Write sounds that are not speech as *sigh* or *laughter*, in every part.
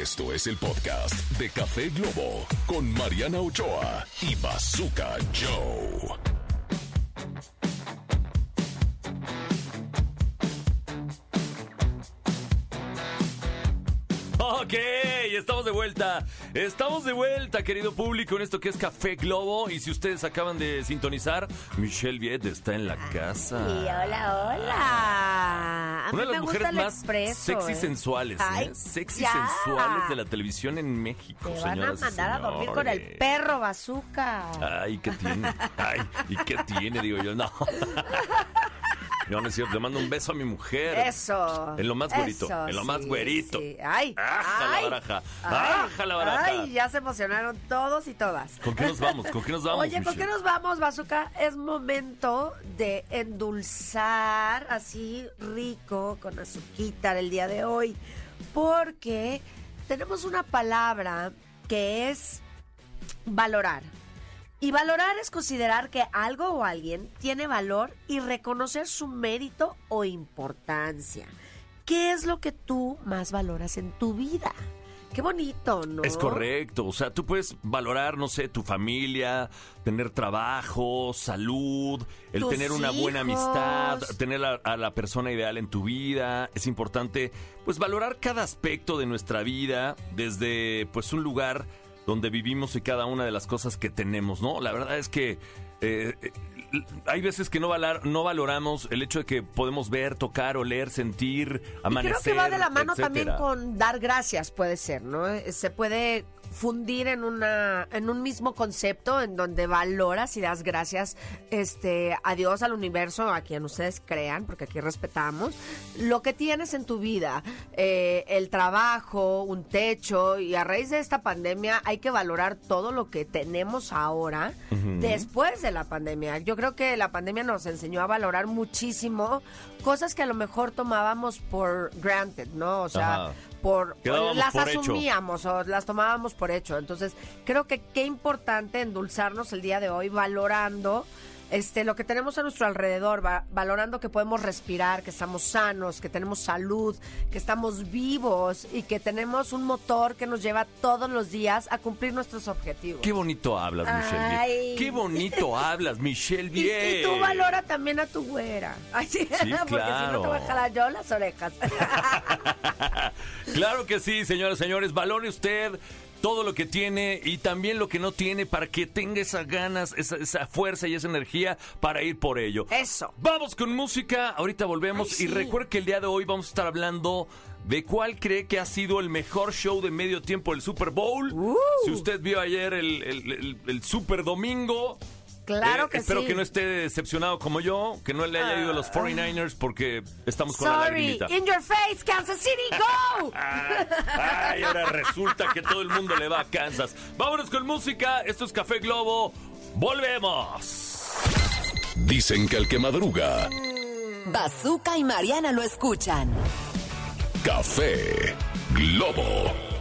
Esto es el podcast de Café Globo con Mariana Ochoa y Bazooka Joe. Ok, estamos de vuelta. Estamos de vuelta, querido público, en esto que es Café Globo. Y si ustedes acaban de sintonizar, Michelle Viet está en la casa. Y hola, hola. Una de las mujeres más expreso, sexy ¿eh? sensuales, Ay, ¿eh? Sexy ya. sensuales de la televisión en México, Te van a mandar a dormir con el perro bazooka. Ay, ¿qué tiene? Ay, ¿y qué tiene? Digo yo, no. *laughs* No, no es cierto, le mando un beso a mi mujer. Eso. En lo más güerito, Eso, en lo más sí, güerito. sí. Ay. Aja la baraja, ay, aja la baraja. Ay, ya se emocionaron todos y todas. ¿Con qué nos vamos? ¿Con qué nos vamos, Oye, ¿con qué nos vamos, Bazooka? Es momento de endulzar así rico con azuquita el día de hoy. Porque tenemos una palabra que es valorar. Y valorar es considerar que algo o alguien tiene valor y reconocer su mérito o importancia. ¿Qué es lo que tú más valoras en tu vida? Qué bonito, ¿no? Es correcto, o sea, tú puedes valorar, no sé, tu familia, tener trabajo, salud, el Tus tener una buena amistad, tener a, a la persona ideal en tu vida. Es importante, pues, valorar cada aspecto de nuestra vida desde, pues, un lugar donde vivimos y cada una de las cosas que tenemos, ¿no? La verdad es que eh, eh, hay veces que no, valar- no valoramos el hecho de que podemos ver, tocar, oler, sentir, Y amanecer. creo que va de la mano también con dar gracias, puede ser, ¿no? Eh, Se puede fundir en una en un mismo concepto en donde valoras y das gracias este a Dios al universo a quien ustedes crean porque aquí respetamos lo que tienes en tu vida eh, el trabajo un techo y a raíz de esta pandemia hay que valorar todo lo que tenemos ahora después de la pandemia. Yo creo que la pandemia nos enseñó a valorar muchísimo cosas que a lo mejor tomábamos por granted no o sea Ajá. Por las por hecho. asumíamos o las tomábamos por hecho. Entonces, creo que qué importante endulzarnos el día de hoy valorando este lo que tenemos a nuestro alrededor, va- valorando que podemos respirar, que estamos sanos, que tenemos salud, que estamos vivos y que tenemos un motor que nos lleva todos los días a cumplir nuestros objetivos. Qué bonito hablas, Michelle Ay. Qué bonito *laughs* hablas, Michelle Y, Viet. y tú valora también a tu güera. Ay, sí, *laughs* porque si no claro. te voy a jalar yo las orejas. *laughs* Claro que sí, señoras y señores. Valore usted todo lo que tiene y también lo que no tiene para que tenga esas ganas, esa, esa fuerza y esa energía para ir por ello. Eso. Vamos con música, ahorita volvemos Ay, sí. y recuerde que el día de hoy vamos a estar hablando de cuál cree que ha sido el mejor show de medio tiempo del Super Bowl. Uh. Si usted vio ayer el, el- el- el Super Domingo. Claro eh, que espero sí. que no esté decepcionado como yo, que no le haya ido a los 49ers porque estamos con la Sorry, lagrimita. in your face, Kansas City, go! *laughs* Ay, ahora resulta que todo el mundo le va a Kansas. Vámonos con música. Esto es Café Globo. Volvemos. Dicen que el que madruga, Bazooka y Mariana lo escuchan. Café Globo.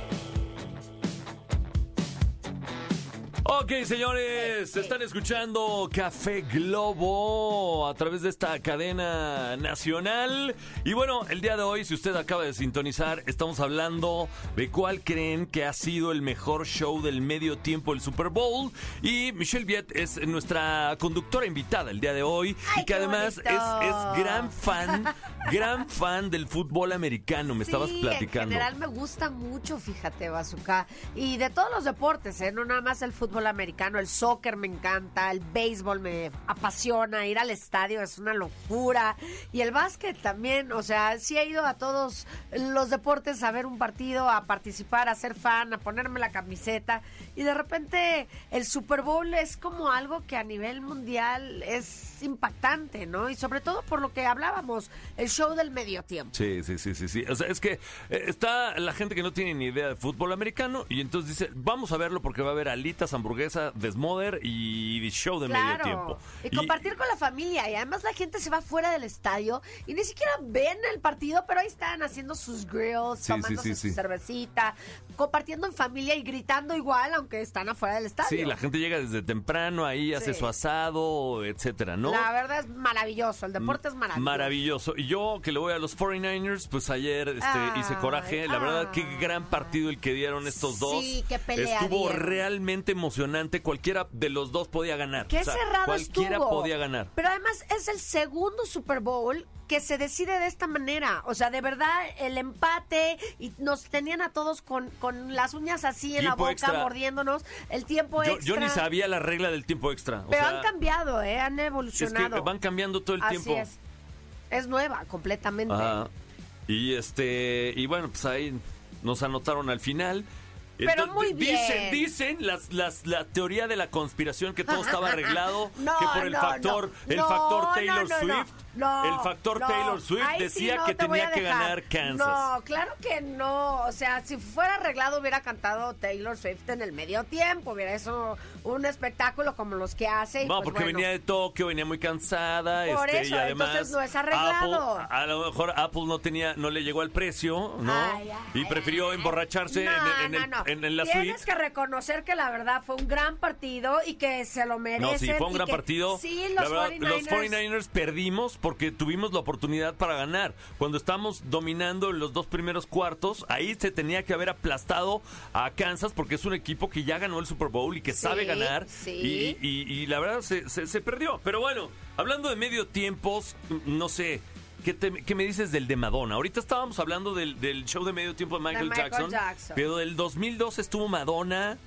Ok, señores, están escuchando Café Globo a través de esta cadena nacional. Y bueno, el día de hoy, si usted acaba de sintonizar, estamos hablando de cuál creen que ha sido el mejor show del medio tiempo del Super Bowl. Y Michelle Viet es nuestra conductora invitada el día de hoy. Ay, y que además es, gran fan, gran fan del fútbol americano. Me estabas platicando. En general me gusta mucho, fíjate, Bazooka. Y de todos los deportes, ¿eh? No nada más el fútbol americano, el soccer me encanta, el béisbol me apasiona, ir al estadio es una locura. Y el básquet también, o sea, sí he ido a todos los deportes a ver un partido, a participar, a ser fan, a ponerme la camiseta. Y de repente el Super Bowl es como algo que a nivel mundial es impactante, ¿no? Y sobre todo por lo que hablábamos, el show del medio tiempo. Sí, sí, sí, sí, sí. O sea, es que eh, está la gente que no tiene ni idea de fútbol americano y entonces dice, vamos a verlo porque va a haber alitas, hamburguesas hamburguesa, desmoder y show de medio tiempo. Y compartir con la familia. Y además la gente se va fuera del estadio y ni siquiera ven el partido, pero ahí están haciendo sus grills, Sí, tomándose sí, su cervecita, compartiendo en familia y gritando igual, aunque están afuera del estadio. Sí, la gente llega desde temprano ahí, hace su asado, etcétera, ¿no? La verdad es maravilloso. El deporte es maravilloso. Maravilloso. Y yo que le voy a los 49ers, pues ayer este, hice coraje. La verdad, qué ay. gran partido el que dieron estos dos. Sí, qué pelea Estuvo dieron. realmente emocionante. Cualquiera de los dos podía ganar. Qué O sea, cerrado Cualquiera estuvo. podía ganar. Pero además es el segundo Super Bowl que se decide de esta manera. O sea, de verdad, el empate y nos tenían a todos con, con las uñas así en la boca, extra. mordiéndonos. El tiempo Yo, extra. yo ni sabía la regla del tiempo extra. O Pero sea, han cambiado, ¿eh? Han es evolucionado. que van cambiando todo el Así tiempo. es. Es nueva, completamente. Y este, y bueno, pues ahí nos anotaron al final. Pero Entonces, muy Dicen, bien. dicen las, las, la teoría de la conspiración que todo estaba *laughs* arreglado, No, que por el no, factor, no. el factor Taylor no, no. Swift, No, el factor. Taylor Swift decía que te tenía que ganar Kansas. No, claro que no. O sea, si fuera arreglado hubiera cantado Taylor Swift en el medio tiempo. Hubiera eso un espectáculo como los que hace. y No, pues porque bueno. venía de Tokio, venía muy cansada, Por este, eso, y además entonces no es arreglado. Apple, a lo mejor Apple no tenía, no le llegó al precio, ¿no? Ay, ay, y prefirió emborracharse en, en el-. En- en la Tienes suite. que reconocer que la verdad fue un gran partido y que se lo merecen. No, sí, fue un gran que partido. Sí, La los verdad, 49ers. los 49ers perdimos porque tuvimos la oportunidad para ganar. Cuando estábamos dominando los dos primeros cuartos, ahí se tenía que haber aplastado a Kansas porque es un equipo que ya ganó el Super Bowl y que Sí, sabe ganar. sí. Y, y- y la verdad se, se- se perdió. Pero bueno, hablando de medio tiempos, no sé. ¿Qué, te- qué me dices del de Madonna? Ahorita estábamos hablando del, del show de medio tiempo de Michael, Michael Jackson, Jackson. Pero del 2002 estuvo Madonna.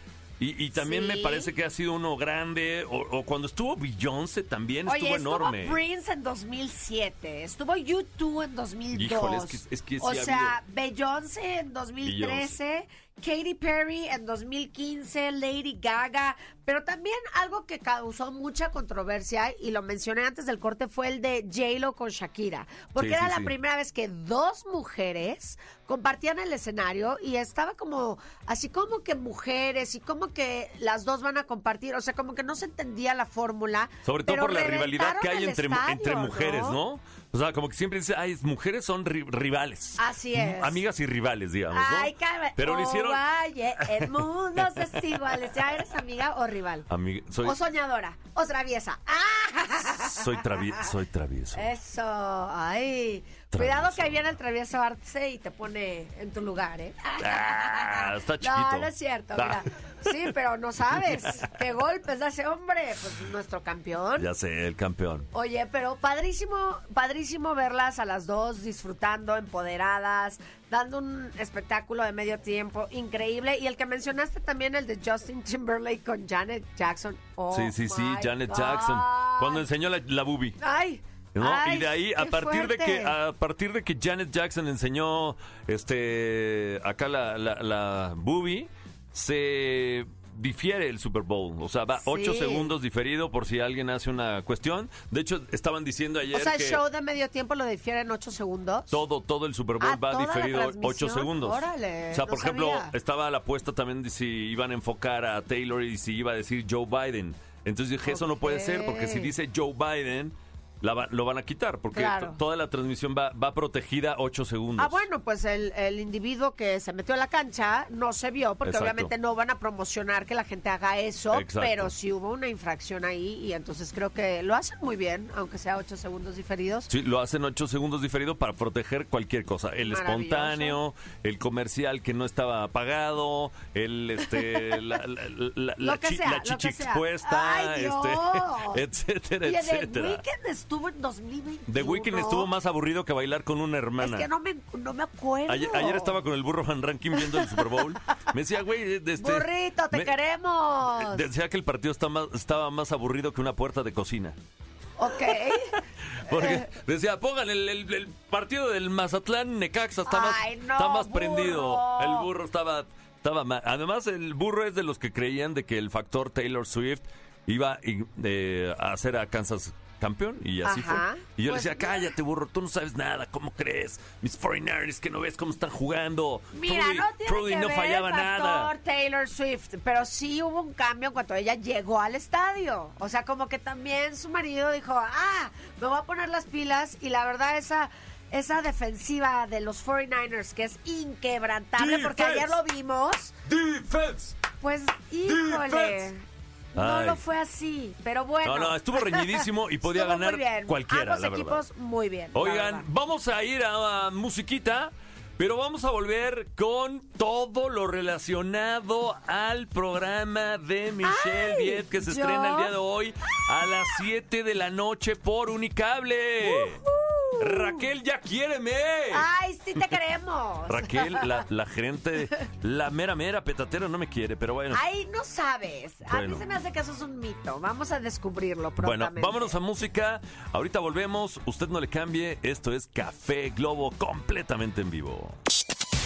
Y, y también me parece que ha sido uno grande. O, o cuando estuvo Beyoncé también Oye, estuvo enorme. estuvo Prince en 2007, estuvo YouTube en 2002. Híjole, es que- es que sí o ha sea, Beyoncé en 2013, Katy Perry en 2015, Lady Gaga, pero también algo que causó mucha controversia y lo mencioné antes del corte fue el de J-Lo con Shakira, porque Sí, era sí, la sí. primera vez que dos mujeres compartían el escenario y estaba como así como que mujeres y como que las dos van a compartir, o sea, como que no se entendía la fórmula. Sobre todo por la rivalidad que hay el entre, estadio, entre mujeres, ¿no? O sea, como que siempre dice, ay, mujeres son ri- rivales. Así es. Amigas y rivales, digamos, ¿no? Ay, cabe- Pero lo oh, hicieron... Valle, en *laughs* mundos desiguales. ¿Ya eres amiga o rival? Amiga, soy, O soñadora, o traviesa. ¡Ah! Soy, travi- soy travieso. Eso, ay. Cuidado que ahí viene el travieso Arce y te pone en tu lugar, ¿eh? Ah, está chiquito. No, no es cierto, mira. Sí, pero no sabes *laughs* qué golpes da ese hombre. Pues nuestro campeón. Ya sé, el campeón. Oye, pero padrísimo, padrísimo verlas a las dos disfrutando, empoderadas, dando un espectáculo de medio tiempo increíble. Y el que mencionaste también, el de Justin Timberlake con Janet Jackson. Oh, sí, sí, sí, Janet God. Jackson. Cuando enseñó la, la boobie. Ay. ¿no? ay, y de ahí, a partir de que, a partir de que Janet Jackson enseñó este acá la, la, la boobie, se difiere el Super Bowl. O sea, va Sí. ocho segundos diferido por si alguien hace una cuestión. De hecho, estaban diciendo ayer O sea, el que show de medio tiempo lo difiere en ocho segundos. todo, todo el Super Bowl Ah, va ¿toda la diferido ocho segundos. Órale, o sea, no por ejemplo, sabía. estaba la apuesta también de si iban a enfocar a Taylor y si iba a decir Joe Biden. Entonces dije, eso no puede ser, porque si dice Joe Biden, la lo van a quitar, porque Claro. toda la transmisión va, va protegida ocho segundos. Ah, bueno, pues el, el individuo que se metió a la cancha no se vio, porque Exacto. obviamente no van a promocionar que la gente haga eso, Exacto. pero sí hubo una infracción ahí y entonces creo que lo hacen muy bien, aunque sea ocho segundos diferidos. Sí, lo hacen ocho segundos diferido para proteger cualquier cosa. El espontáneo, el comercial que no estaba pagado, el este *laughs* la, la, la- la chi- sea, chichi expuesta, ¡Ay, este, *laughs* etcétera, Y etcétera. Estuvo en 2021. The Weeknd estuvo más aburrido que bailar con una Es hermana. que no me, no me acuerdo. Ayer, ayer estaba con el burro Van Rankin viendo el Super Bowl. Me decía, güey, este, Burrito, te me- queremos. Decía que el partido está más- estaba más aburrido que una puerta de cocina. Ok. *laughs* Porque decía, pongan el, el- el partido del Mazatlán Necaxa, está más, Ay, no, está más burro. prendido. El burro estaba, estaba ma- Además, el burro es de los que creían de que el factor Taylor Swift iba eh, a hacer a Kansas campeón y así Ajá. fue. Y yo Pues, le decía, cállate, burro, tú no sabes nada, ¿cómo crees? Mis 49ers que no ves cómo están jugando. Mira, no tiene Trudy que no ver fallaba el factor nada. Taylor Swift, pero sí hubo un cambio en cuanto ella llegó al estadio. O sea, como que también su marido dijo, ah, me voy a poner las pilas y la verdad esa esa defensiva de los 49ers que es inquebrantable porque ayer lo vimos, Defense. pues híjole. Defense. No Ay. lo fue así, pero bueno. No, no, estuvo reñidísimo y podía Estuvo muy ganar bien. cualquiera, Ambos la verdad. equipos muy bien. la Oigan, verdad. vamos a ir a, a musiquita, pero vamos a volver con todo lo relacionado al programa de Michelle Ay, Viet que se ¿yo? estrena el día de hoy a las 7 de la noche por Unicable. Raquel, ya quiéreme. Ay, sí te queremos. Raquel, la, *laughs* la gerente, la mera mera petatera no me quiere, pero bueno. Ay, no sabes. A Bueno. mí se me hace que eso es un mito. Vamos a descubrirlo Bueno, prontamente. vámonos a música. Ahorita volvemos. Usted no le cambie. Esto es Café Globo completamente en vivo.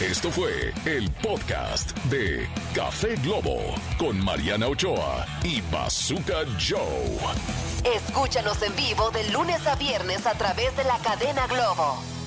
Esto fue el podcast de Café Globo con Mariana Ochoa y Bazooka Joe. Escúchanos en vivo de lunes a viernes a través de la cadena Globo.